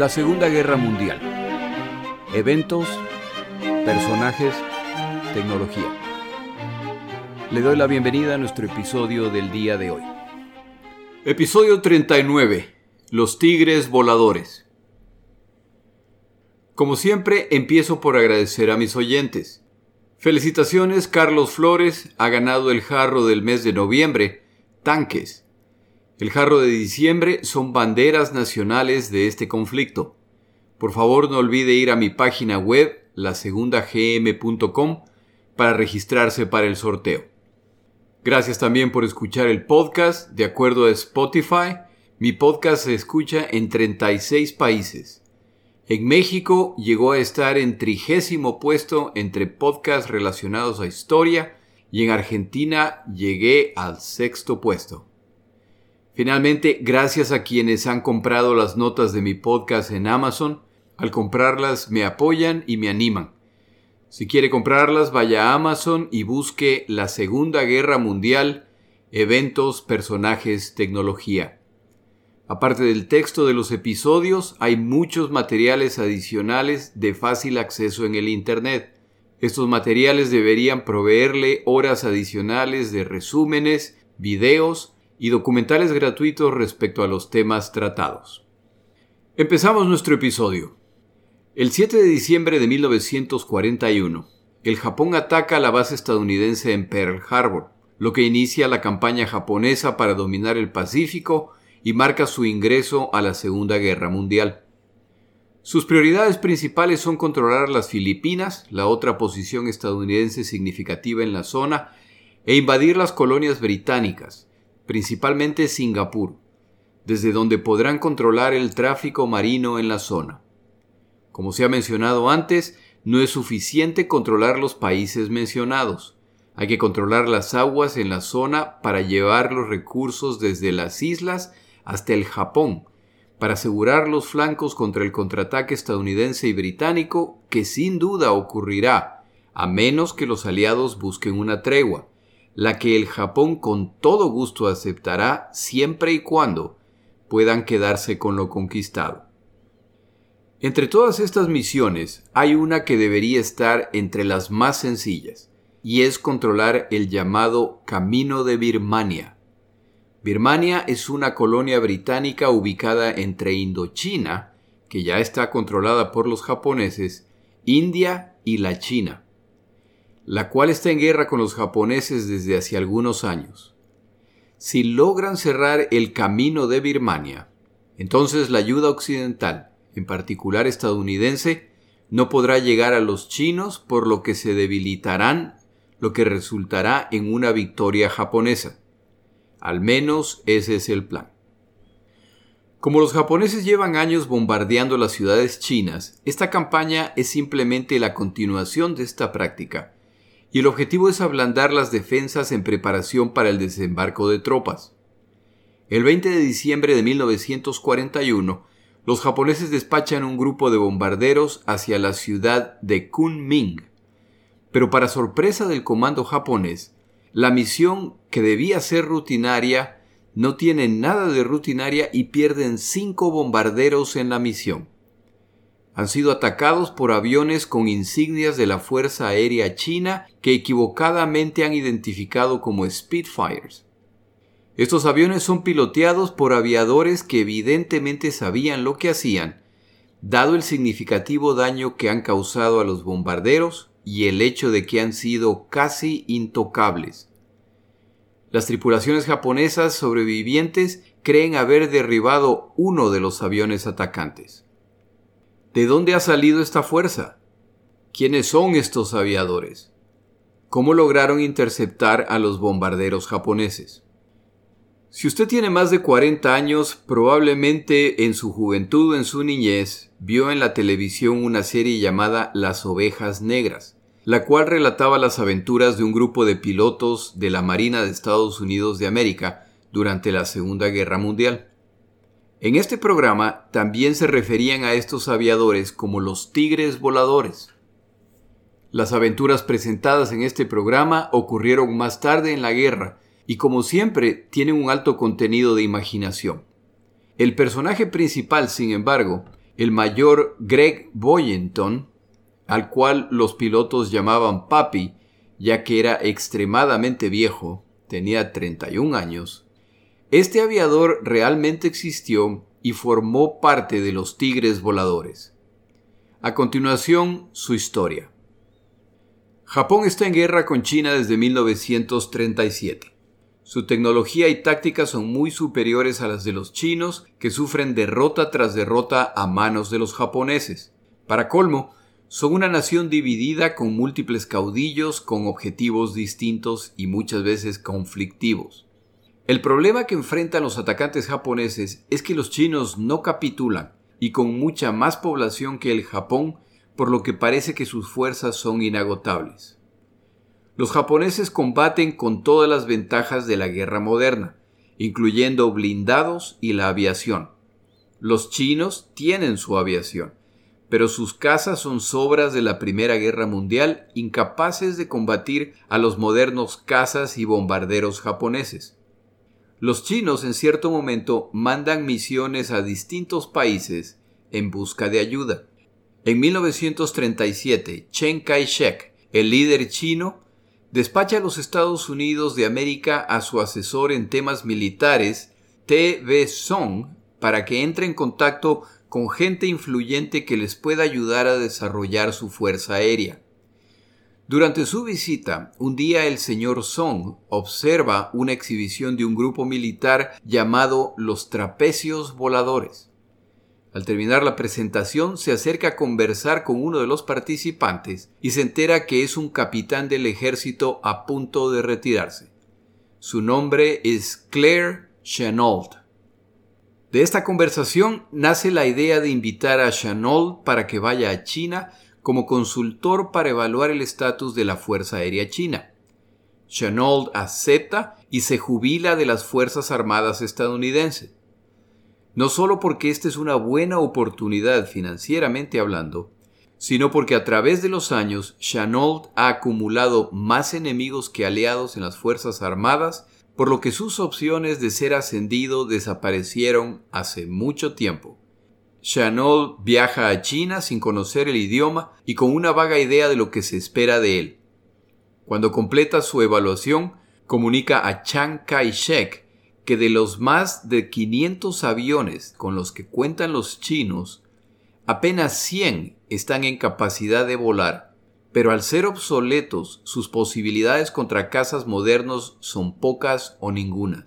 La Segunda Guerra Mundial. Eventos, personajes, tecnología. Le doy la bienvenida a nuestro episodio del día de hoy. Episodio 39. Los Tigres Voladores. Como siempre, empiezo por agradecer a mis oyentes. Felicitaciones, Carlos Flores ha ganado el jarro del mes de noviembre, Tanques. El jarro de diciembre son banderas nacionales de este conflicto. Por favor no olvide ir a mi página web, lasegundagm.com, para registrarse para el sorteo. Gracias también por escuchar el podcast. De acuerdo a Spotify, mi podcast se escucha en 36 países. En México llegó a estar en trigésimo puesto entre podcasts relacionados a historia y en Argentina llegué al sexto puesto. Finalmente, gracias a quienes han comprado las notas de mi podcast en Amazon, al comprarlas me apoyan y me animan. Si quiere comprarlas, vaya a Amazon y busque la Segunda Guerra Mundial, eventos, personajes, tecnología. Aparte del texto de los episodios, hay muchos materiales adicionales de fácil acceso en el Internet. Estos materiales deberían proveerle horas adicionales de resúmenes, videos y documentales gratuitos respecto a los temas tratados. Empezamos nuestro episodio. El 7 de diciembre de 1941, el Japón ataca la base estadounidense en Pearl Harbor, lo que inicia la campaña japonesa para dominar el Pacífico y marca su ingreso a la Segunda Guerra Mundial. Sus prioridades principales son controlar las Filipinas, la otra posición estadounidense significativa en la zona, e invadir las colonias británicas, principalmente Singapur, desde donde podrán controlar el tráfico marino en la zona. Como se ha mencionado antes, no es suficiente controlar los países mencionados. Hay que controlar las aguas en la zona para llevar los recursos desde las islas hasta el Japón, para asegurar los flancos contra el contraataque estadounidense y británico que sin duda ocurrirá, a menos que los aliados busquen una tregua, la que el Japón con todo gusto aceptará siempre y cuando puedan quedarse con lo conquistado. Entre todas estas misiones hay una que debería estar entre las más sencillas, y es controlar el llamado Camino de Birmania. Birmania es una colonia británica ubicada entre Indochina, que ya está controlada por los japoneses, India y la China la cual está en guerra con los japoneses desde hace algunos años. Si logran cerrar el camino de Birmania, entonces la ayuda occidental, en particular estadounidense, no podrá llegar a los chinos por lo que se debilitarán, lo que resultará en una victoria japonesa. Al menos ese es el plan. Como los japoneses llevan años bombardeando las ciudades chinas, esta campaña es simplemente la continuación de esta práctica, y el objetivo es ablandar las defensas en preparación para el desembarco de tropas. El 20 de diciembre de 1941, los japoneses despachan un grupo de bombarderos hacia la ciudad de Kunming. Pero para sorpresa del comando japonés, la misión que debía ser rutinaria no tiene nada de rutinaria y pierden cinco bombarderos en la misión han sido atacados por aviones con insignias de la Fuerza Aérea China que equivocadamente han identificado como Spitfires. Estos aviones son piloteados por aviadores que evidentemente sabían lo que hacían, dado el significativo daño que han causado a los bombarderos y el hecho de que han sido casi intocables. Las tripulaciones japonesas sobrevivientes creen haber derribado uno de los aviones atacantes. ¿De dónde ha salido esta fuerza? ¿Quiénes son estos aviadores? ¿Cómo lograron interceptar a los bombarderos japoneses? Si usted tiene más de 40 años, probablemente en su juventud o en su niñez vio en la televisión una serie llamada Las ovejas negras, la cual relataba las aventuras de un grupo de pilotos de la Marina de Estados Unidos de América durante la Segunda Guerra Mundial. En este programa también se referían a estos aviadores como los tigres voladores. Las aventuras presentadas en este programa ocurrieron más tarde en la guerra y como siempre tienen un alto contenido de imaginación. El personaje principal, sin embargo, el mayor Greg Boyenton, al cual los pilotos llamaban Papi, ya que era extremadamente viejo, tenía 31 años, este aviador realmente existió y formó parte de los Tigres Voladores. A continuación, su historia. Japón está en guerra con China desde 1937. Su tecnología y táctica son muy superiores a las de los chinos, que sufren derrota tras derrota a manos de los japoneses. Para colmo, son una nación dividida con múltiples caudillos con objetivos distintos y muchas veces conflictivos. El problema que enfrentan los atacantes japoneses es que los chinos no capitulan y con mucha más población que el Japón, por lo que parece que sus fuerzas son inagotables. Los japoneses combaten con todas las ventajas de la guerra moderna, incluyendo blindados y la aviación. Los chinos tienen su aviación, pero sus cazas son sobras de la Primera Guerra Mundial, incapaces de combatir a los modernos cazas y bombarderos japoneses. Los chinos en cierto momento mandan misiones a distintos países en busca de ayuda. En 1937, Chen Kai-shek, el líder chino, despacha a los Estados Unidos de América a su asesor en temas militares, T.V. Song, para que entre en contacto con gente influyente que les pueda ayudar a desarrollar su fuerza aérea. Durante su visita, un día el señor Song observa una exhibición de un grupo militar llamado los trapecios voladores. Al terminar la presentación, se acerca a conversar con uno de los participantes y se entera que es un capitán del ejército a punto de retirarse. Su nombre es Claire Chenault. De esta conversación nace la idea de invitar a Chanol para que vaya a China como consultor para evaluar el estatus de la Fuerza Aérea China. Chanol acepta y se jubila de las Fuerzas Armadas estadounidenses. No solo porque esta es una buena oportunidad financieramente hablando, sino porque a través de los años Chanol ha acumulado más enemigos que aliados en las Fuerzas Armadas por lo que sus opciones de ser ascendido desaparecieron hace mucho tiempo. Chanol viaja a China sin conocer el idioma y con una vaga idea de lo que se espera de él. Cuando completa su evaluación, comunica a Chiang Kai-shek que de los más de 500 aviones con los que cuentan los chinos, apenas 100 están en capacidad de volar pero al ser obsoletos, sus posibilidades contra cazas modernos son pocas o ninguna.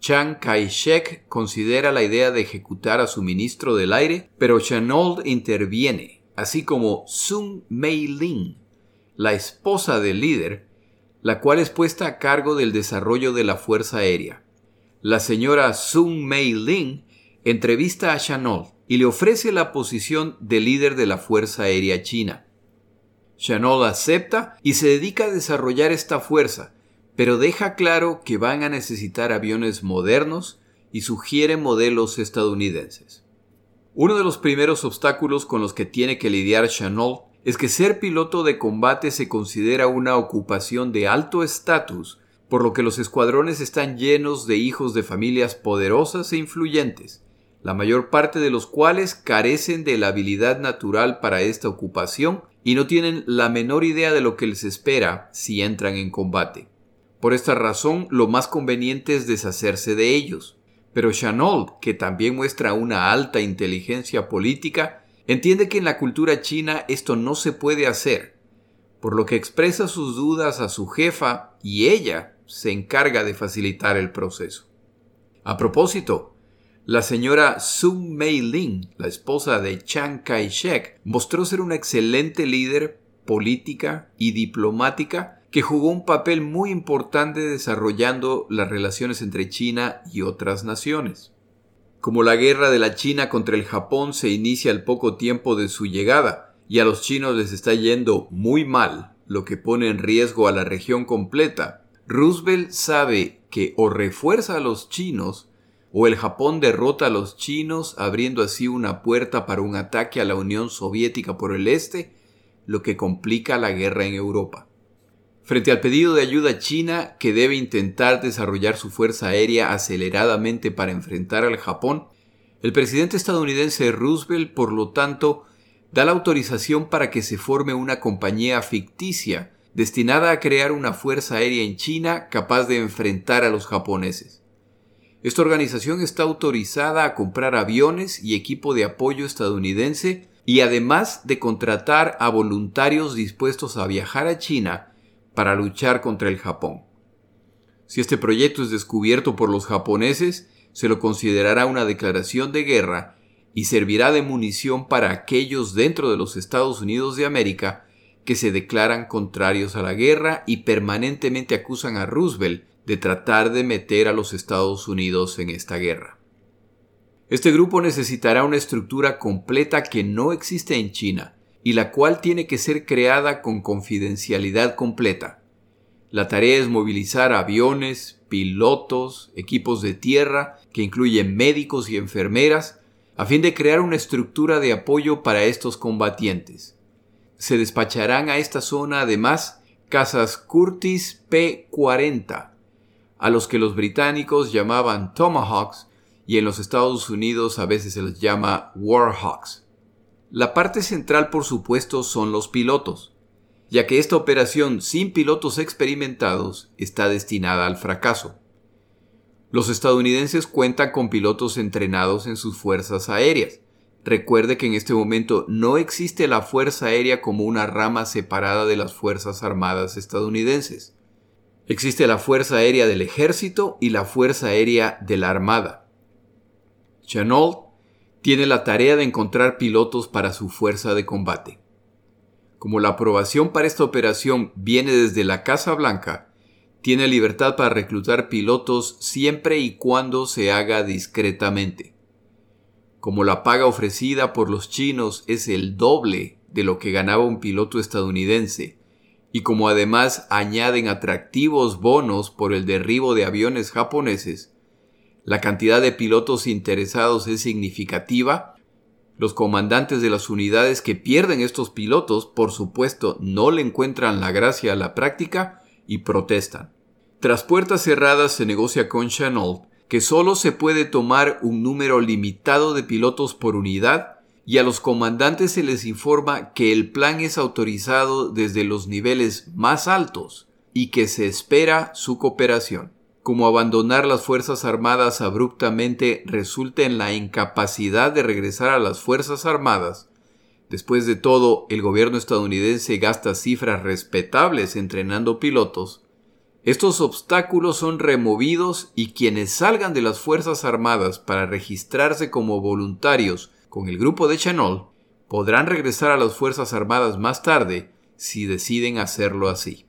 Chiang Kai-shek considera la idea de ejecutar a su ministro del aire, pero Chenold interviene, así como Sun Mei-ling, la esposa del líder, la cual es puesta a cargo del desarrollo de la Fuerza Aérea. La señora Sun Mei-ling entrevista a Chenold y le ofrece la posición de líder de la Fuerza Aérea China. Chanol acepta y se dedica a desarrollar esta fuerza, pero deja claro que van a necesitar aviones modernos y sugiere modelos estadounidenses. Uno de los primeros obstáculos con los que tiene que lidiar Chanol es que ser piloto de combate se considera una ocupación de alto estatus, por lo que los escuadrones están llenos de hijos de familias poderosas e influyentes, la mayor parte de los cuales carecen de la habilidad natural para esta ocupación y no tienen la menor idea de lo que les espera si entran en combate. Por esta razón, lo más conveniente es deshacerse de ellos. Pero Chanol, que también muestra una alta inteligencia política, entiende que en la cultura china esto no se puede hacer, por lo que expresa sus dudas a su jefa y ella se encarga de facilitar el proceso. A propósito, la señora Sun Mei-ling, la esposa de Chiang Kai-shek, mostró ser una excelente líder política y diplomática que jugó un papel muy importante desarrollando las relaciones entre China y otras naciones. Como la guerra de la China contra el Japón se inicia al poco tiempo de su llegada y a los chinos les está yendo muy mal, lo que pone en riesgo a la región completa, Roosevelt sabe que o refuerza a los chinos o el Japón derrota a los chinos abriendo así una puerta para un ataque a la Unión Soviética por el este, lo que complica la guerra en Europa. Frente al pedido de ayuda china, que debe intentar desarrollar su fuerza aérea aceleradamente para enfrentar al Japón, El presidente estadounidense Roosevelt, por lo tanto, da la autorización para que se forme una compañía ficticia destinada a crear una fuerza aérea en China capaz de enfrentar a los japoneses. Esta organización está autorizada a comprar aviones y equipo de apoyo estadounidense y además de contratar a voluntarios dispuestos a viajar a China para luchar contra el Japón. Si este proyecto es descubierto por los japoneses, se lo considerará una declaración de guerra y servirá de munición para aquellos dentro de los Estados Unidos de América que se declaran contrarios a la guerra y permanentemente acusan a Roosevelt de tratar de meter a los Estados Unidos en esta guerra. Este grupo necesitará una estructura completa que no existe en China y la cual tiene que ser creada con confidencialidad completa. La tarea es movilizar aviones, pilotos, equipos de tierra, que incluyen médicos y enfermeras, a fin de crear una estructura de apoyo para estos combatientes se despacharán a esta zona además casas Curtis P-40, a los que los británicos llamaban Tomahawks y en los Estados Unidos a veces se les llama Warhawks. La parte central, por supuesto, son los pilotos, ya que esta operación sin pilotos experimentados está destinada al fracaso. Los estadounidenses cuentan con pilotos entrenados en sus fuerzas aéreas, Recuerde que en este momento no existe la Fuerza Aérea como una rama separada de las Fuerzas Armadas estadounidenses. Existe la Fuerza Aérea del Ejército y la Fuerza Aérea de la Armada. Chenault tiene la tarea de encontrar pilotos para su fuerza de combate. Como la aprobación para esta operación viene desde la Casa Blanca, tiene libertad para reclutar pilotos siempre y cuando se haga discretamente. Como la paga ofrecida por los chinos es el doble de lo que ganaba un piloto estadounidense, y como además añaden atractivos bonos por el derribo de aviones japoneses, la cantidad de pilotos interesados es significativa, los comandantes de las unidades que pierden estos pilotos, por supuesto, no le encuentran la gracia a la práctica y protestan. Tras puertas cerradas se negocia con Chenault que solo se puede tomar un número limitado de pilotos por unidad y a los comandantes se les informa que el plan es autorizado desde los niveles más altos y que se espera su cooperación. Como abandonar las Fuerzas Armadas abruptamente resulta en la incapacidad de regresar a las Fuerzas Armadas, después de todo el gobierno estadounidense gasta cifras respetables entrenando pilotos, estos obstáculos son removidos y quienes salgan de las Fuerzas Armadas para registrarse como voluntarios con el grupo de Chenol podrán regresar a las Fuerzas Armadas más tarde si deciden hacerlo así.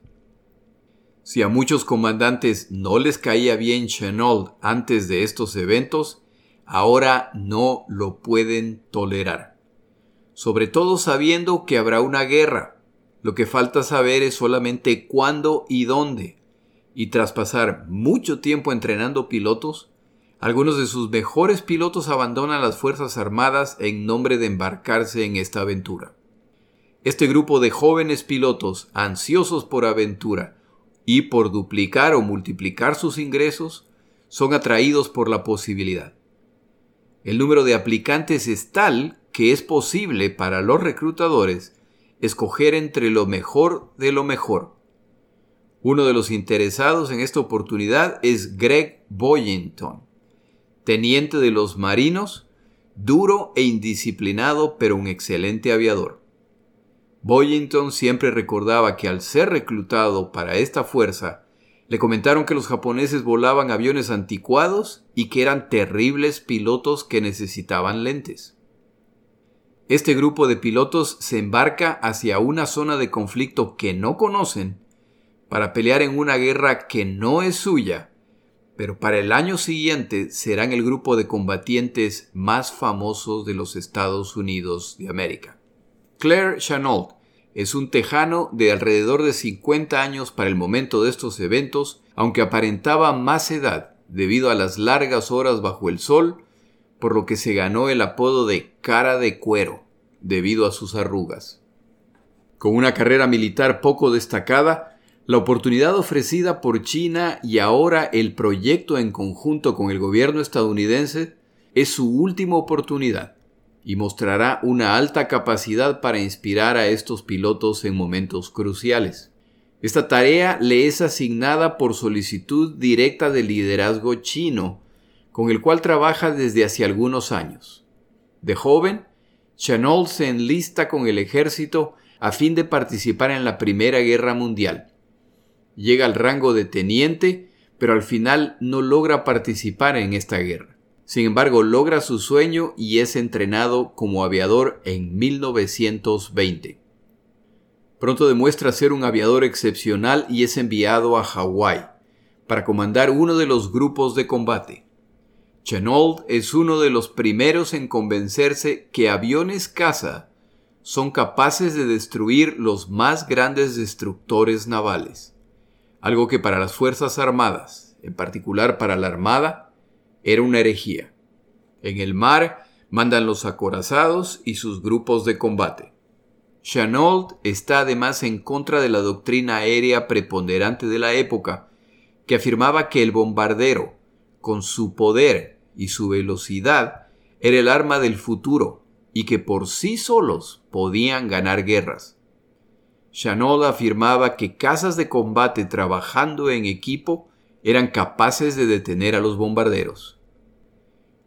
Si a muchos comandantes no les caía bien Chenol antes de estos eventos, ahora no lo pueden tolerar. Sobre todo sabiendo que habrá una guerra. Lo que falta saber es solamente cuándo y dónde y tras pasar mucho tiempo entrenando pilotos, algunos de sus mejores pilotos abandonan las Fuerzas Armadas en nombre de embarcarse en esta aventura. Este grupo de jóvenes pilotos ansiosos por aventura y por duplicar o multiplicar sus ingresos son atraídos por la posibilidad. El número de aplicantes es tal que es posible para los reclutadores escoger entre lo mejor de lo mejor uno de los interesados en esta oportunidad es Greg Boyington, teniente de los marinos, duro e indisciplinado pero un excelente aviador. Boyington siempre recordaba que al ser reclutado para esta fuerza, le comentaron que los japoneses volaban aviones anticuados y que eran terribles pilotos que necesitaban lentes. Este grupo de pilotos se embarca hacia una zona de conflicto que no conocen para pelear en una guerra que no es suya, pero para el año siguiente serán el grupo de combatientes más famosos de los Estados Unidos de América. Claire Chenault es un tejano de alrededor de 50 años para el momento de estos eventos, aunque aparentaba más edad debido a las largas horas bajo el sol, por lo que se ganó el apodo de cara de cuero debido a sus arrugas. Con una carrera militar poco destacada, la oportunidad ofrecida por China y ahora el proyecto en conjunto con el gobierno estadounidense es su última oportunidad y mostrará una alta capacidad para inspirar a estos pilotos en momentos cruciales. Esta tarea le es asignada por solicitud directa del liderazgo chino, con el cual trabaja desde hace algunos años. De joven, Chanol se enlista con el ejército a fin de participar en la Primera Guerra Mundial. Llega al rango de teniente, pero al final no logra participar en esta guerra. Sin embargo, logra su sueño y es entrenado como aviador en 1920. Pronto demuestra ser un aviador excepcional y es enviado a Hawái para comandar uno de los grupos de combate. Chenault es uno de los primeros en convencerse que aviones caza son capaces de destruir los más grandes destructores navales, algo que para las Fuerzas Armadas, en particular para la Armada, era una herejía. En el mar mandan los acorazados y sus grupos de combate. Chenault está además en contra de la doctrina aérea preponderante de la época, que afirmaba que el bombardero, con su poder y su velocidad, era el arma del futuro y que por sí solos podían ganar guerras. Chanol afirmaba que casas de combate trabajando en equipo eran capaces de detener a los bombarderos.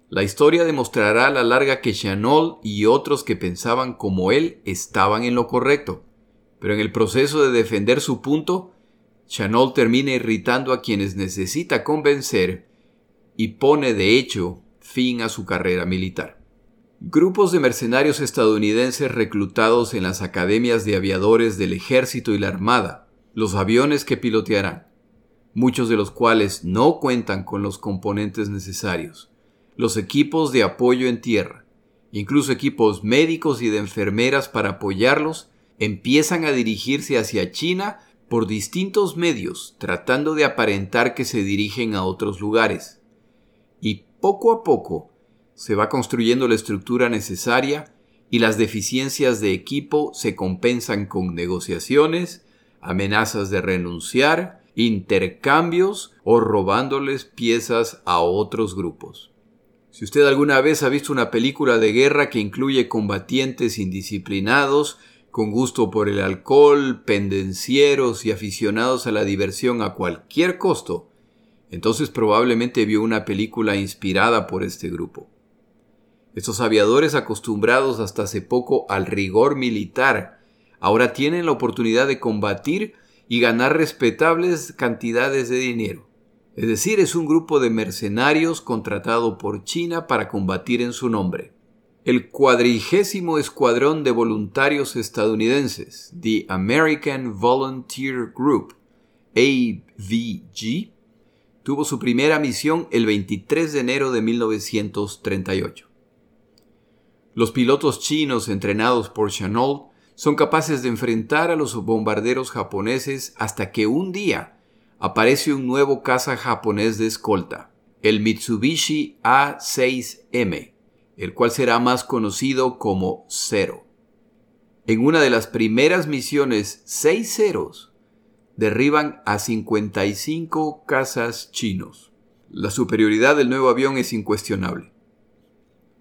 La historia demostrará a la larga que Chanol y otros que pensaban como él estaban en lo correcto, pero en el proceso de defender su punto, Chanol termina irritando a quienes necesita convencer y pone de hecho fin a su carrera militar. Grupos de mercenarios estadounidenses reclutados en las academias de aviadores del ejército y la armada, los aviones que pilotearán, muchos de los cuales no cuentan con los componentes necesarios, los equipos de apoyo en tierra, incluso equipos médicos y de enfermeras para apoyarlos, empiezan a dirigirse hacia China por distintos medios, tratando de aparentar que se dirigen a otros lugares. Y poco a poco se va construyendo la estructura necesaria y las deficiencias de equipo se compensan con negociaciones, amenazas de renunciar, intercambios o robándoles piezas a otros grupos. Si usted alguna vez ha visto una película de guerra que incluye combatientes indisciplinados, con gusto por el alcohol, pendencieros y aficionados a la diversión a cualquier costo, entonces probablemente vio una película inspirada por este grupo. Estos aviadores acostumbrados hasta hace poco al rigor militar, ahora tienen la oportunidad de combatir y ganar respetables cantidades de dinero. Es decir, es un grupo de mercenarios contratado por China para combatir en su nombre. El cuadrigésimo escuadrón de voluntarios estadounidenses, The American Volunteer Group, AVG, tuvo su primera misión el 23 de enero de 1938. Los pilotos chinos entrenados por Chanol son capaces de enfrentar a los bombarderos japoneses hasta que un día aparece un nuevo caza japonés de escolta, el Mitsubishi A6M, el cual será más conocido como Zero. En una de las primeras misiones, seis ceros derriban a 55 cazas chinos. La superioridad del nuevo avión es incuestionable.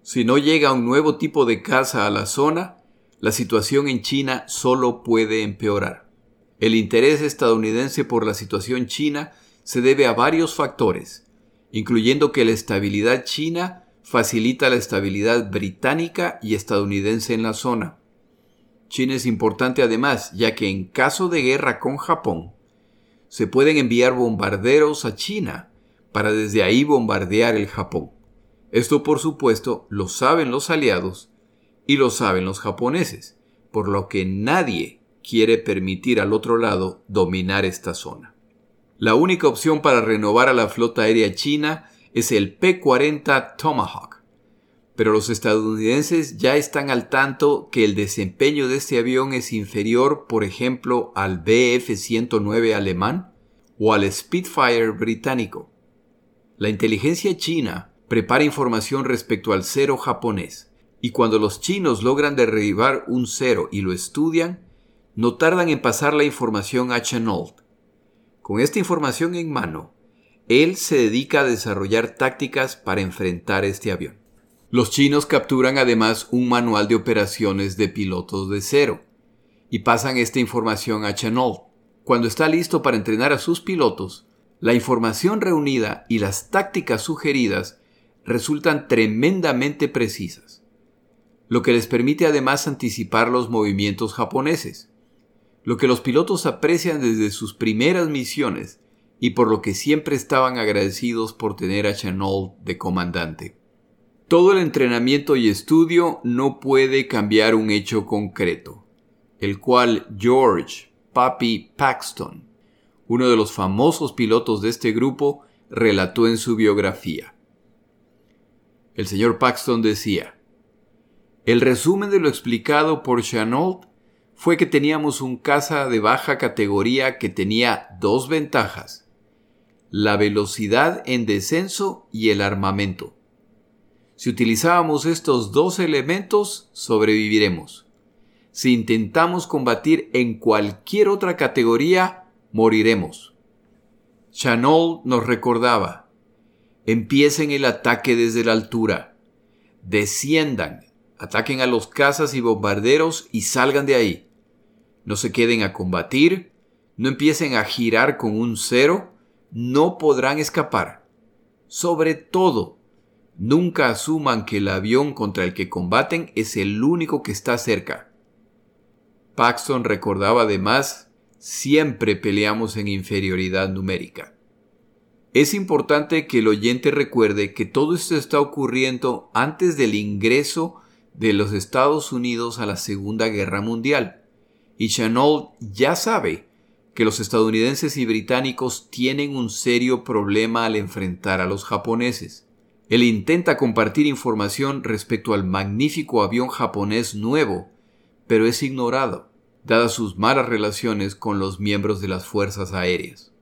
Si no llega un nuevo tipo de caza a la zona, la situación en China solo puede empeorar. El interés estadounidense por la situación china se debe a varios factores, incluyendo que la estabilidad china facilita la estabilidad británica y estadounidense en la zona. China es importante además, ya que en caso de guerra con Japón, se pueden enviar bombarderos a China para desde ahí bombardear el Japón. Esto por supuesto lo saben los aliados y lo saben los japoneses, por lo que nadie quiere permitir al otro lado dominar esta zona. La única opción para renovar a la flota aérea china es el P-40 Tomahawk, pero los estadounidenses ya están al tanto que el desempeño de este avión es inferior, por ejemplo, al Bf-109 alemán o al Spitfire británico. La inteligencia china prepara información respecto al cero japonés, y cuando los chinos logran derribar un cero y lo estudian, no tardan en pasar la información a Chenault. Con esta información en mano, él se dedica a desarrollar tácticas para enfrentar este avión. Los chinos capturan además un manual de operaciones de pilotos de cero y pasan esta información a Chenault. Cuando está listo para entrenar a sus pilotos, la información reunida y las tácticas sugeridas resultan tremendamente precisas, lo que les permite además anticipar los movimientos japoneses, lo que los pilotos aprecian desde sus primeras misiones y por lo que siempre estaban agradecidos por tener a Chenault de comandante. Todo el entrenamiento y estudio no puede cambiar un hecho concreto, el cual George Papi Paxton, uno de los famosos pilotos de este grupo, relató en su biografía. El señor Paxton decía, el resumen de lo explicado por Chenault fue que teníamos un caza de baja categoría que tenía dos ventajas, la velocidad en descenso y el armamento. Si utilizábamos estos dos elementos, sobreviviremos. Si intentamos combatir en cualquier otra categoría, moriremos. Chanol nos recordaba, empiecen el ataque desde la altura, desciendan, ataquen a los cazas y bombarderos y salgan de ahí. No se queden a combatir, no empiecen a girar con un cero, no podrán escapar. Sobre todo, nunca asuman que el avión contra el que combaten es el único que está cerca. Paxton recordaba además, siempre peleamos en inferioridad numérica. Es importante que el oyente recuerde que todo esto está ocurriendo antes del ingreso de los Estados Unidos a la Segunda Guerra Mundial. Y Chenault ya sabe que los estadounidenses y británicos tienen un serio problema al enfrentar a los japoneses. Él intenta compartir información respecto al magnífico avión japonés nuevo, pero es ignorado, dadas sus malas relaciones con los miembros de las fuerzas aéreas.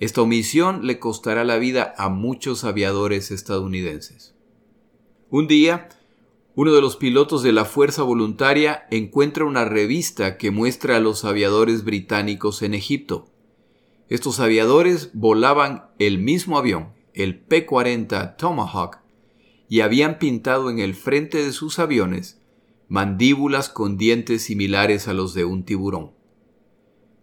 Esta omisión le costará la vida a muchos aviadores estadounidenses. Un día, uno de los pilotos de la Fuerza Voluntaria encuentra una revista que muestra a los aviadores británicos en Egipto. Estos aviadores volaban el mismo avión, el P-40 Tomahawk, y habían pintado en el frente de sus aviones mandíbulas con dientes similares a los de un tiburón.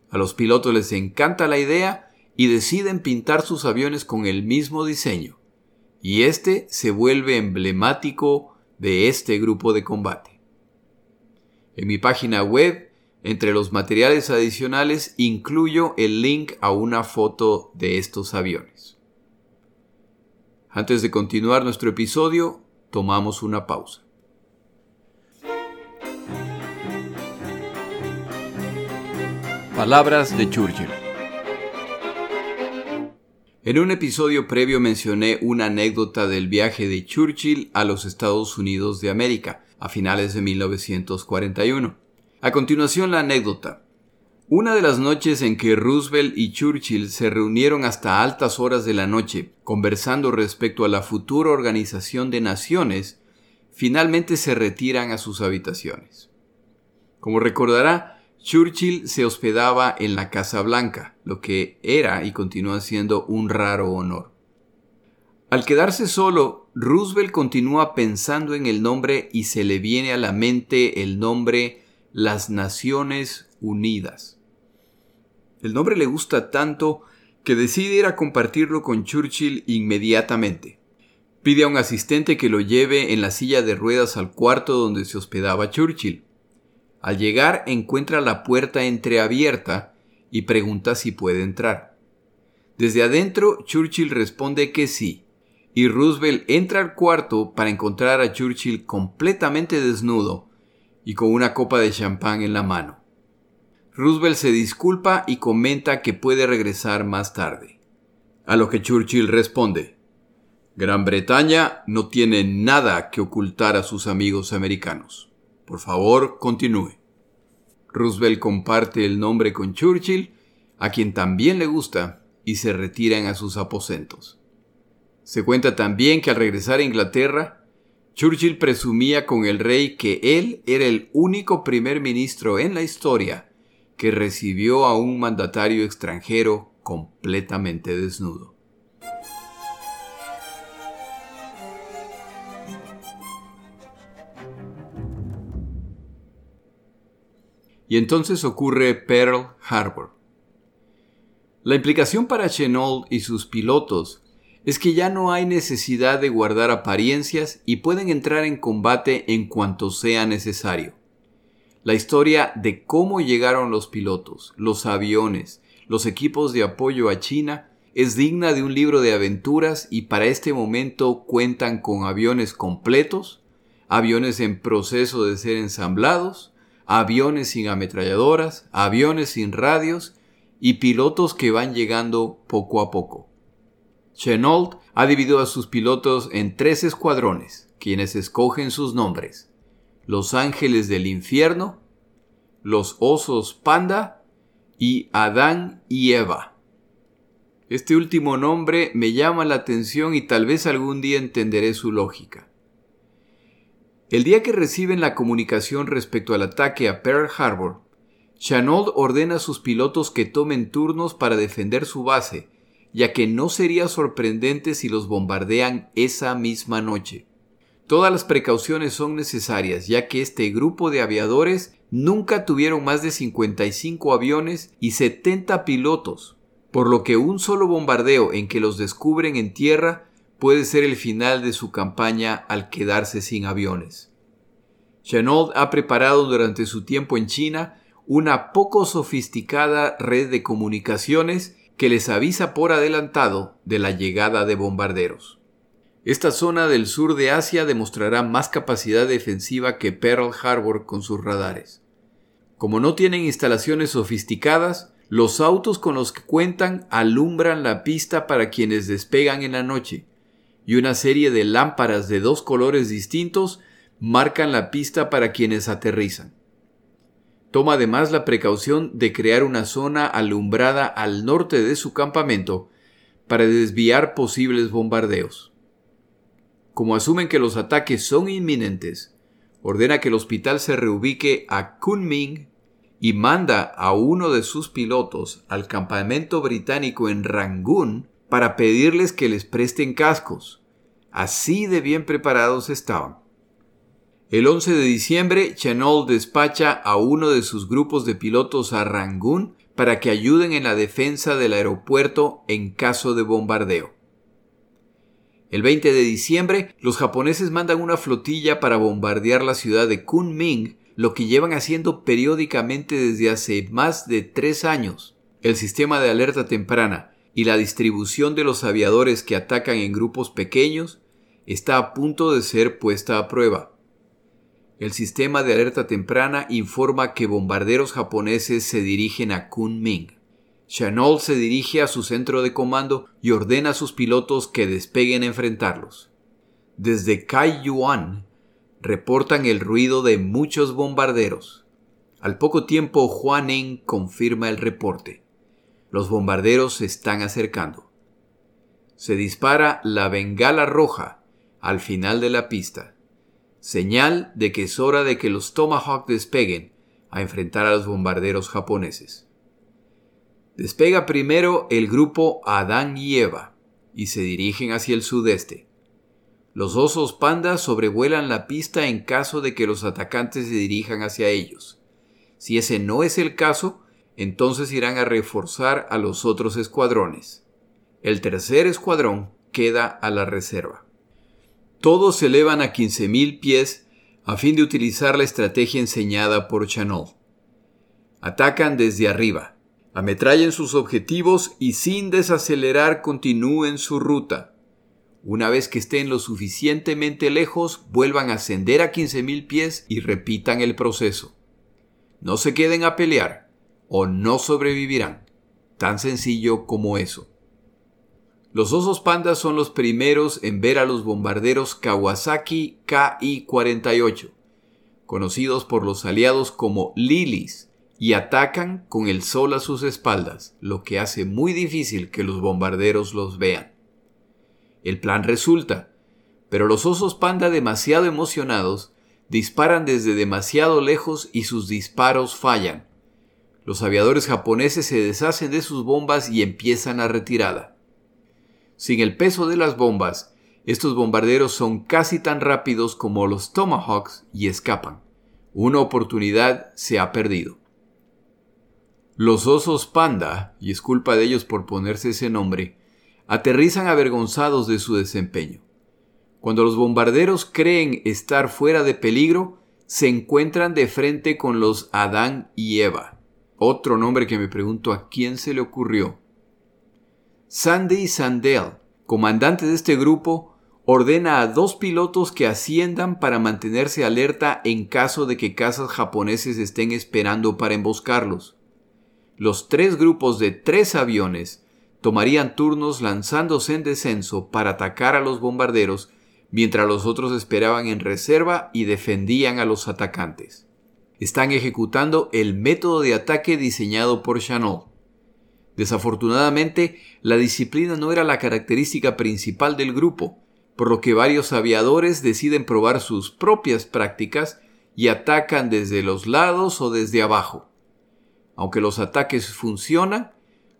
A los pilotos les encanta la idea y deciden pintar sus aviones con el mismo diseño, y este se vuelve emblemático de este grupo de combate. En mi página web, entre los materiales adicionales, incluyo el link a una foto de estos aviones. Antes de continuar nuestro episodio, tomamos una pausa. Palabras de Churchill. En un episodio previo mencioné una anécdota del viaje de Churchill a los Estados Unidos de América, a finales de 1941. A continuación la anécdota. Una de las noches en que Roosevelt y Churchill se reunieron hasta altas horas de la noche, conversando respecto a la futura organización de naciones, finalmente se retiran a sus habitaciones. Como recordará, Churchill se hospedaba en la Casa Blanca, lo que era y continúa siendo un raro honor. Al quedarse solo, Roosevelt continúa pensando en el nombre y se le viene a la mente el nombre Las Naciones Unidas. El nombre le gusta tanto que decide ir a compartirlo con Churchill inmediatamente. Pide a un asistente que lo lleve en la silla de ruedas al cuarto donde se hospedaba Churchill. Al llegar encuentra la puerta entreabierta y pregunta si puede entrar. Desde adentro Churchill responde que sí, y Roosevelt entra al cuarto para encontrar a Churchill completamente desnudo y con una copa de champán en la mano. Roosevelt se disculpa y comenta que puede regresar más tarde. A lo que Churchill responde, Gran Bretaña no tiene nada que ocultar a sus amigos americanos. Por favor, continúe. Roosevelt comparte el nombre con Churchill, a quien también le gusta, y se retiran a sus aposentos. Se cuenta también que al regresar a Inglaterra, Churchill presumía con el rey que él era el único primer ministro en la historia que recibió a un mandatario extranjero completamente desnudo. Y entonces ocurre Pearl Harbor. La implicación para Chenault y sus pilotos es que ya no hay necesidad de guardar apariencias y pueden entrar en combate en cuanto sea necesario. La historia de cómo llegaron los pilotos, los aviones, los equipos de apoyo a China es digna de un libro de aventuras y para este momento cuentan con aviones completos, aviones en proceso de ser ensamblados, aviones sin ametralladoras, aviones sin radios y pilotos que van llegando poco a poco. Chenault ha dividido a sus pilotos en tres escuadrones, quienes escogen sus nombres. Los Ángeles del Infierno, los Osos Panda y Adán y Eva. Este último nombre me llama la atención y tal vez algún día entenderé su lógica. El día que reciben la comunicación respecto al ataque a Pearl Harbor, Chenault ordena a sus pilotos que tomen turnos para defender su base, ya que no sería sorprendente si los bombardean esa misma noche. Todas las precauciones son necesarias, ya que este grupo de aviadores nunca tuvieron más de 55 aviones y 70 pilotos, por lo que un solo bombardeo en que los descubren en tierra puede ser el final de su campaña al quedarse sin aviones. Chenault ha preparado durante su tiempo en China una poco sofisticada red de comunicaciones que les avisa por adelantado de la llegada de bombarderos. Esta zona del sur de Asia demostrará más capacidad defensiva que Pearl Harbor con sus radares. Como no tienen instalaciones sofisticadas, los autos con los que cuentan alumbran la pista para quienes despegan en la noche, y una serie de lámparas de dos colores distintos marcan la pista para quienes aterrizan. Toma además la precaución de crear una zona alumbrada al norte de su campamento para desviar posibles bombardeos. Como asumen que los ataques son inminentes, ordena que el hospital se reubique a Kunming y manda a uno de sus pilotos al campamento británico en Rangún para pedirles que les presten cascos. Así de bien preparados estaban. El 11 de diciembre, Chenault despacha a uno de sus grupos de pilotos a Rangún para que ayuden en la defensa del aeropuerto en caso de bombardeo. El 20 de diciembre, los japoneses mandan una flotilla para bombardear la ciudad de Kunming, lo que llevan haciendo periódicamente desde hace más de tres años. El sistema de alerta temprana y la distribución de los aviadores que atacan en grupos pequeños está a punto de ser puesta a prueba. El sistema de alerta temprana informa que bombarderos japoneses se dirigen a Kunming. Chenault se dirige a su centro de comando y ordena a sus pilotos que despeguen a enfrentarlos. Desde Kaiyuan reportan el ruido de muchos bombarderos. Al poco tiempo Huaning confirma el reporte. Los bombarderos se están acercando. Se dispara la bengala roja al final de la pista señal de que es hora de que los Tomahawk despeguen a enfrentar a los bombarderos japoneses. Despega primero el grupo Adán y Eva y se dirigen hacia el sudeste. Los osos pandas sobrevuelan la pista en caso de que los atacantes se dirijan hacia ellos. Si ese no es el caso, entonces irán a reforzar a los otros escuadrones. El tercer escuadrón queda a la reserva. Todos se elevan a 15.000 pies a fin de utilizar la estrategia enseñada por Chanot. Atacan desde arriba, ametrallen sus objetivos y sin desacelerar continúen su ruta. Una vez que estén lo suficientemente lejos, vuelvan a ascender a 15.000 pies y repitan el proceso. No se queden a pelear o no sobrevivirán. Tan sencillo como eso. Los osos pandas son los primeros en ver a los bombarderos Kawasaki KI-48, conocidos por los aliados como Lilies, y atacan con el sol a sus espaldas, lo que hace muy difícil que los bombarderos los vean. El plan resulta, pero los osos panda demasiado emocionados disparan desde demasiado lejos y sus disparos fallan. Los aviadores japoneses se deshacen de sus bombas y empiezan la retirada. Sin el peso de las bombas, estos bombarderos son casi tan rápidos como los Tomahawks y escapan. Una oportunidad se ha perdido. Los osos panda, y es culpa de ellos por ponerse ese nombre, aterrizan avergonzados de su desempeño. Cuando los bombarderos creen estar fuera de peligro, se encuentran de frente con los Adán y Eva. Otro nombre que me pregunto a quién se le ocurrió. Sandy Sandel, comandante de este grupo, ordena a dos pilotos que asciendan para mantenerse alerta en caso de que cazas japoneses estén esperando para emboscarlos. Los tres grupos de tres aviones tomarían turnos lanzándose en descenso para atacar a los bombarderos mientras los otros esperaban en reserva y defendían a los atacantes. Están ejecutando el método de ataque diseñado por Chanel. Desafortunadamente, la disciplina no era la característica principal del grupo, por lo que varios aviadores deciden probar sus propias prácticas y atacan desde los lados o desde abajo. Aunque los ataques funcionan,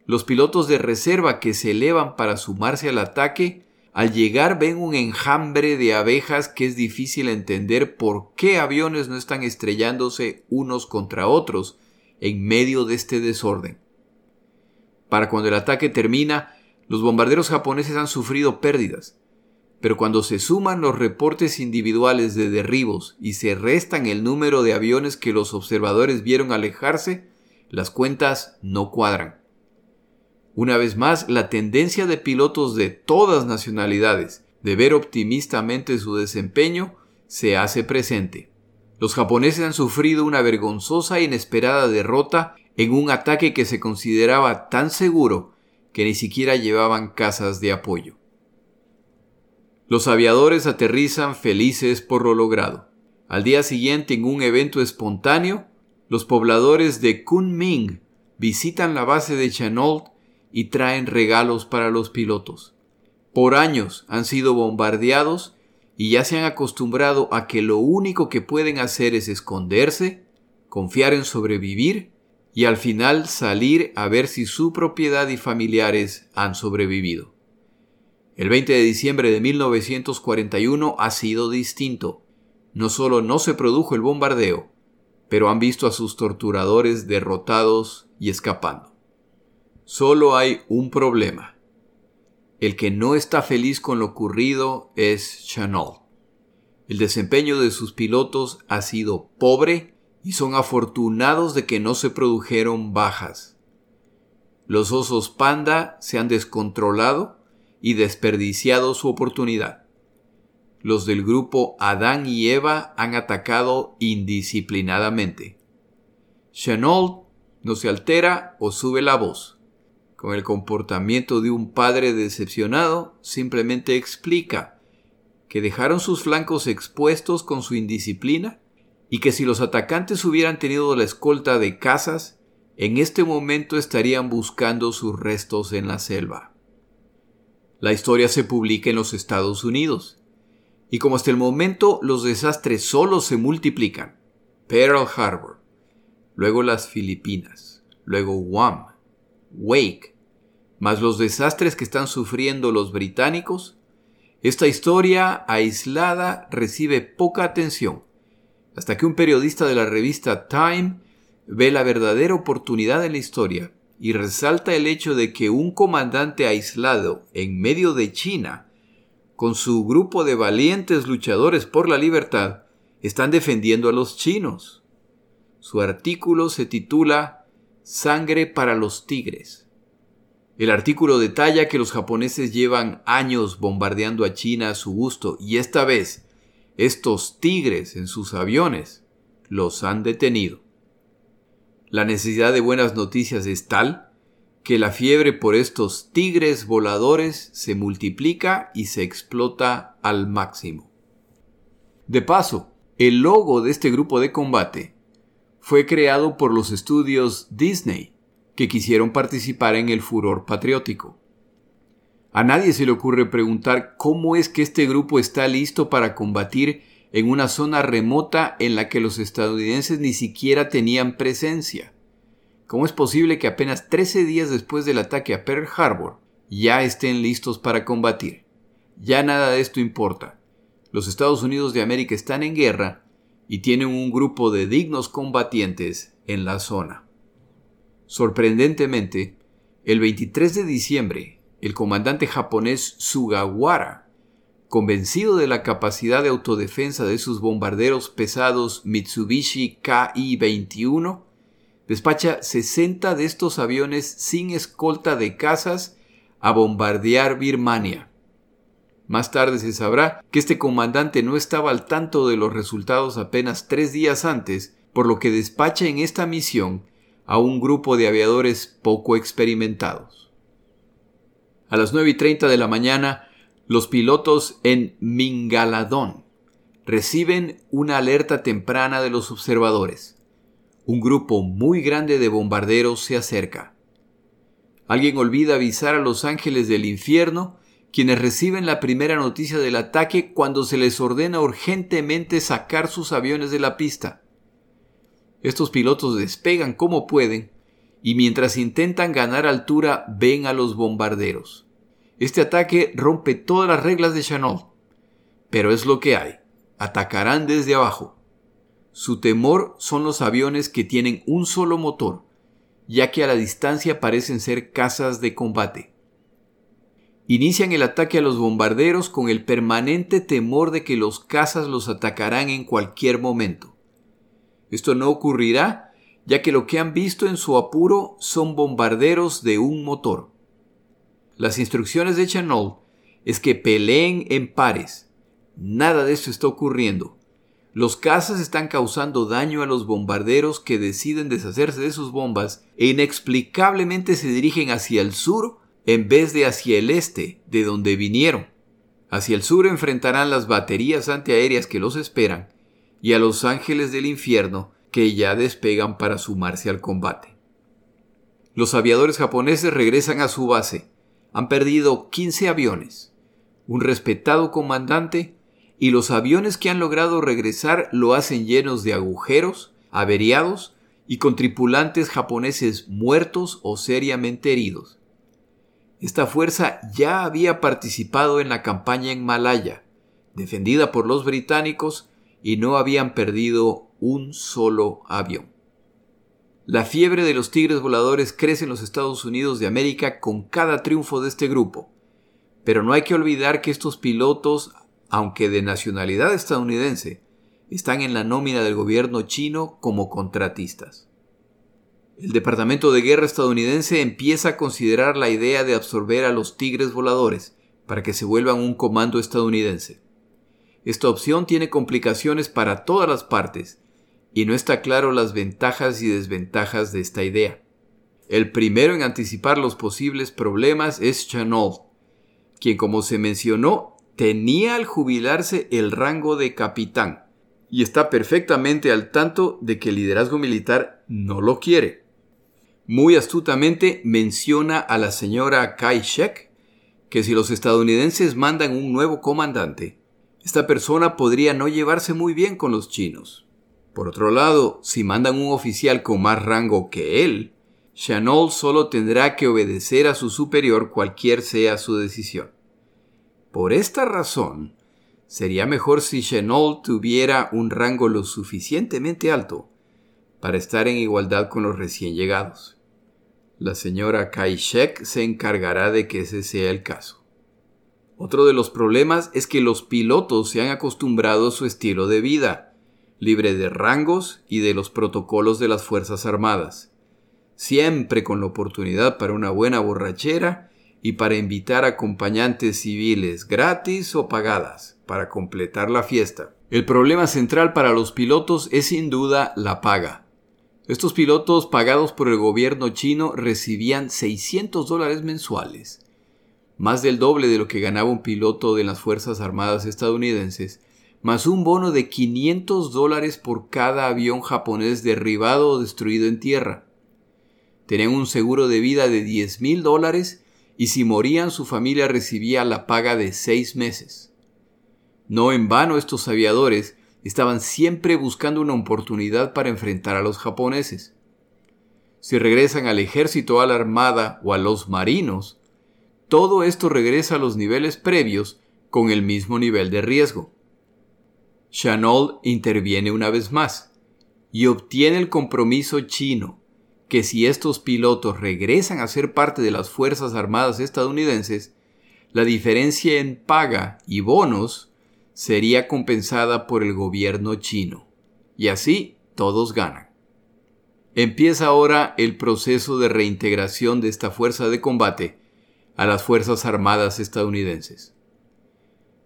los pilotos de reserva que se elevan para sumarse al ataque, al llegar ven un enjambre de abejas que es difícil entender por qué aviones no están estrellándose unos contra otros en medio de este desorden. Para cuando el ataque termina, los bombarderos japoneses han sufrido pérdidas, pero cuando se suman los reportes individuales de derribos y se restan el número de aviones que los observadores vieron alejarse, las cuentas no cuadran. Una vez más, la tendencia de pilotos de todas nacionalidades de ver optimistamente su desempeño se hace presente. Los japoneses han sufrido una vergonzosa e inesperada derrota en un ataque que se consideraba tan seguro que ni siquiera llevaban casas de apoyo. Los aviadores aterrizan felices por lo logrado. Al día siguiente, en un evento espontáneo, los pobladores de Kunming visitan la base de Chanolt y traen regalos para los pilotos. Por años han sido bombardeados y ya se han acostumbrado a que lo único que pueden hacer es esconderse, confiar en sobrevivir y al final salir a ver si su propiedad y familiares han sobrevivido. El 20 de diciembre de 1941 ha sido distinto. No solo no se produjo el bombardeo, pero han visto a sus torturadores derrotados y escapando. Solo hay un problema. El que no está feliz con lo ocurrido es Chanel. El desempeño de sus pilotos ha sido pobre y son afortunados de que no se produjeron bajas. Los osos panda se han descontrolado y desperdiciado su oportunidad. Los del grupo Adán y Eva han atacado indisciplinadamente. Chenault no se altera o sube la voz. Con el comportamiento de un padre decepcionado, simplemente explica que dejaron sus flancos expuestos con su indisciplina y que si los atacantes hubieran tenido la escolta de casas, en este momento estarían buscando sus restos en la selva. La historia se publica en los Estados Unidos. Y como hasta el momento los desastres solo se multiplican, Pearl Harbor, luego las Filipinas, luego Guam, Wake, más los desastres que están sufriendo los británicos, esta historia aislada recibe poca atención, hasta que un periodista de la revista Time ve la verdadera oportunidad en la historia y resalta el hecho de que un comandante aislado en medio de China, con su grupo de valientes luchadores por la libertad, están defendiendo a los chinos. Su artículo se titula Sangre para los tigres. El artículo detalla que los japoneses llevan años bombardeando a China a su gusto y esta vez estos tigres en sus aviones los han detenido. La necesidad de buenas noticias es tal que la fiebre por estos tigres voladores se multiplica y se explota al máximo. De paso, el logo de este grupo de combate fue creado por los estudios Disney, que quisieron participar en el furor patriótico. A nadie se le ocurre preguntar cómo es que este grupo está listo para combatir en una zona remota en la que los estadounidenses ni siquiera tenían presencia. ¿Cómo es posible que apenas 13 días después del ataque a Pearl Harbor ya estén listos para combatir? Ya nada de esto importa. Los Estados Unidos de América están en guerra y tienen un grupo de dignos combatientes en la zona. Sorprendentemente, el 23 de diciembre, el comandante japonés Sugawara, convencido de la capacidad de autodefensa de sus bombarderos pesados Mitsubishi Ki-21, despacha 60 de estos aviones sin escolta de cazas a bombardear Birmania. Más tarde se sabrá que este comandante no estaba al tanto de los resultados apenas tres días antes, por lo que despacha en esta misión a un grupo de aviadores poco experimentados. A las 9 y 30 de la mañana, los pilotos en Mingaladón reciben una alerta temprana de los observadores. Un grupo muy grande de bombarderos se acerca. Alguien olvida avisar a los ángeles del infierno, quienes reciben la primera noticia del ataque cuando se les ordena urgentemente sacar sus aviones de la pista. Estos pilotos despegan como pueden y mientras intentan ganar altura ven a los bombarderos. Este ataque rompe todas las reglas de Chanel. Pero es lo que hay. Atacarán desde abajo. Su temor son los aviones que tienen un solo motor, ya que a la distancia parecen ser casas de combate. Inician el ataque a los bombarderos con el permanente temor de que los cazas los atacarán en cualquier momento. Esto no ocurrirá, ya que lo que han visto en su apuro son bombarderos de un motor. Las instrucciones de Chanel es que peleen en pares. Nada de esto está ocurriendo. Los cazas están causando daño a los bombarderos que deciden deshacerse de sus bombas e inexplicablemente se dirigen hacia el sur en vez de hacia el este, de donde vinieron. Hacia el sur enfrentarán las baterías antiaéreas que los esperan y a los ángeles del infierno que ya despegan para sumarse al combate. Los aviadores japoneses regresan a su base, han perdido 15 aviones, un respetado comandante, y los aviones que han logrado regresar lo hacen llenos de agujeros, averiados y con tripulantes japoneses muertos o seriamente heridos. Esta fuerza ya había participado en la campaña en Malaya, defendida por los británicos, y no habían perdido un solo avión. La fiebre de los tigres voladores crece en los Estados Unidos de América con cada triunfo de este grupo. Pero no hay que olvidar que estos pilotos, aunque de nacionalidad estadounidense, están en la nómina del gobierno chino como contratistas. El Departamento de Guerra estadounidense empieza a considerar la idea de absorber a los tigres voladores para que se vuelvan un comando estadounidense. Esta opción tiene complicaciones para todas las partes, y no está claro las ventajas y desventajas de esta idea. El primero en anticipar los posibles problemas es Chanel, quien como se mencionó tenía al jubilarse el rango de capitán y está perfectamente al tanto de que el liderazgo militar no lo quiere. Muy astutamente menciona a la señora Kai Shek que si los estadounidenses mandan un nuevo comandante, esta persona podría no llevarse muy bien con los chinos. Por otro lado, si mandan un oficial con más rango que él, Chanel solo tendrá que obedecer a su superior cualquier sea su decisión. Por esta razón, sería mejor si Chanel tuviera un rango lo suficientemente alto para estar en igualdad con los recién llegados. La señora Kaishek se encargará de que ese sea el caso. Otro de los problemas es que los pilotos se han acostumbrado a su estilo de vida libre de rangos y de los protocolos de las Fuerzas Armadas, siempre con la oportunidad para una buena borrachera y para invitar acompañantes civiles gratis o pagadas para completar la fiesta. El problema central para los pilotos es sin duda la paga. Estos pilotos pagados por el gobierno chino recibían 600 dólares mensuales, más del doble de lo que ganaba un piloto de las Fuerzas Armadas estadounidenses, más un bono de 500 dólares por cada avión japonés derribado o destruido en tierra. Tenían un seguro de vida de 10 mil dólares y si morían su familia recibía la paga de seis meses. No en vano estos aviadores estaban siempre buscando una oportunidad para enfrentar a los japoneses. Si regresan al ejército, a la armada o a los marinos, todo esto regresa a los niveles previos con el mismo nivel de riesgo. Chanel interviene una vez más y obtiene el compromiso chino, que si estos pilotos regresan a ser parte de las Fuerzas Armadas estadounidenses, la diferencia en paga y bonos sería compensada por el gobierno chino. Y así todos ganan. Empieza ahora el proceso de reintegración de esta fuerza de combate a las Fuerzas Armadas estadounidenses.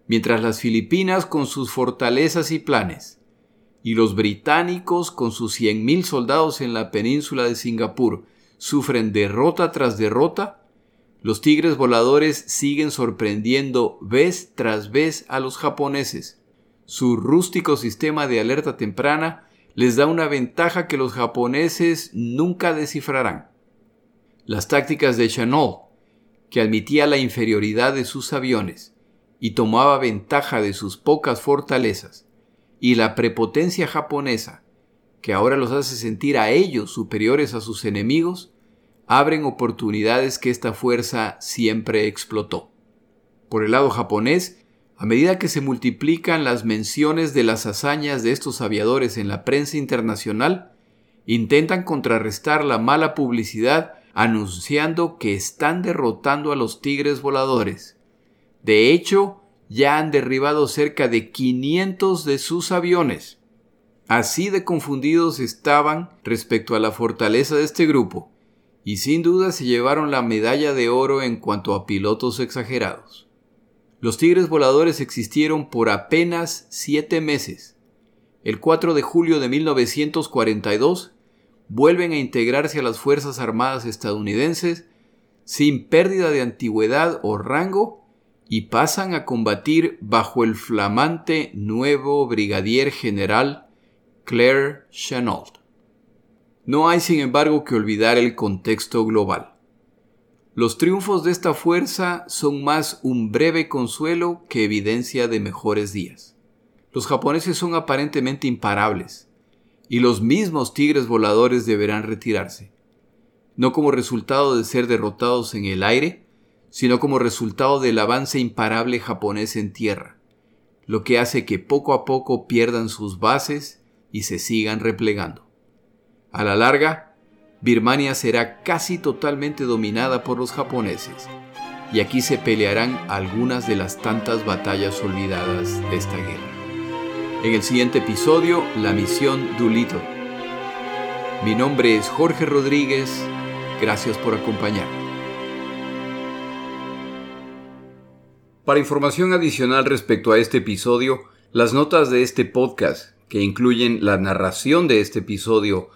Mientras las Filipinas con sus fortalezas y planes, y los británicos con sus 100.000 soldados en la península de Singapur sufren derrota tras derrota, los tigres voladores siguen sorprendiendo vez tras vez a los japoneses. Su rústico sistema de alerta temprana les da una ventaja que los japoneses nunca descifrarán. Las tácticas de Chanel, que admitía la inferioridad de sus aviones y tomaba ventaja de sus pocas fortalezas, y la prepotencia japonesa, que ahora los hace sentir a ellos superiores a sus enemigos, abren oportunidades que esta fuerza siempre explotó. Por el lado japonés, a medida que se multiplican las menciones de las hazañas de estos aviadores en la prensa internacional, intentan contrarrestar la mala publicidad anunciando que están derrotando a los tigres voladores. De hecho, ya han derribado cerca de 500 de sus aviones. Así de confundidos estaban respecto a la fortaleza de este grupo, y sin duda se llevaron la medalla de oro en cuanto a pilotos exagerados. Los tigres voladores existieron por apenas siete meses. El 4 de julio de 1942 vuelven a integrarse a las Fuerzas Armadas estadounidenses sin pérdida de antigüedad o rango y pasan a combatir bajo el flamante nuevo brigadier general Claire Chennault. No hay, sin embargo, que olvidar el contexto global. Los triunfos de esta fuerza son más un breve consuelo que evidencia de mejores días. Los japoneses son aparentemente imparables, y los mismos tigres voladores deberán retirarse, no como resultado de ser derrotados en el aire, sino como resultado del avance imparable japonés en tierra, lo que hace que poco a poco pierdan sus bases y se sigan replegando. A la larga, Birmania será casi totalmente dominada por los japoneses, y aquí se pelearán algunas de las tantas batallas olvidadas de esta guerra. En el siguiente episodio, la misión Dulito. Mi nombre es Jorge Rodríguez, gracias por acompañarme. Para información adicional respecto a este episodio, las notas de este podcast, que incluyen la narración de este episodio,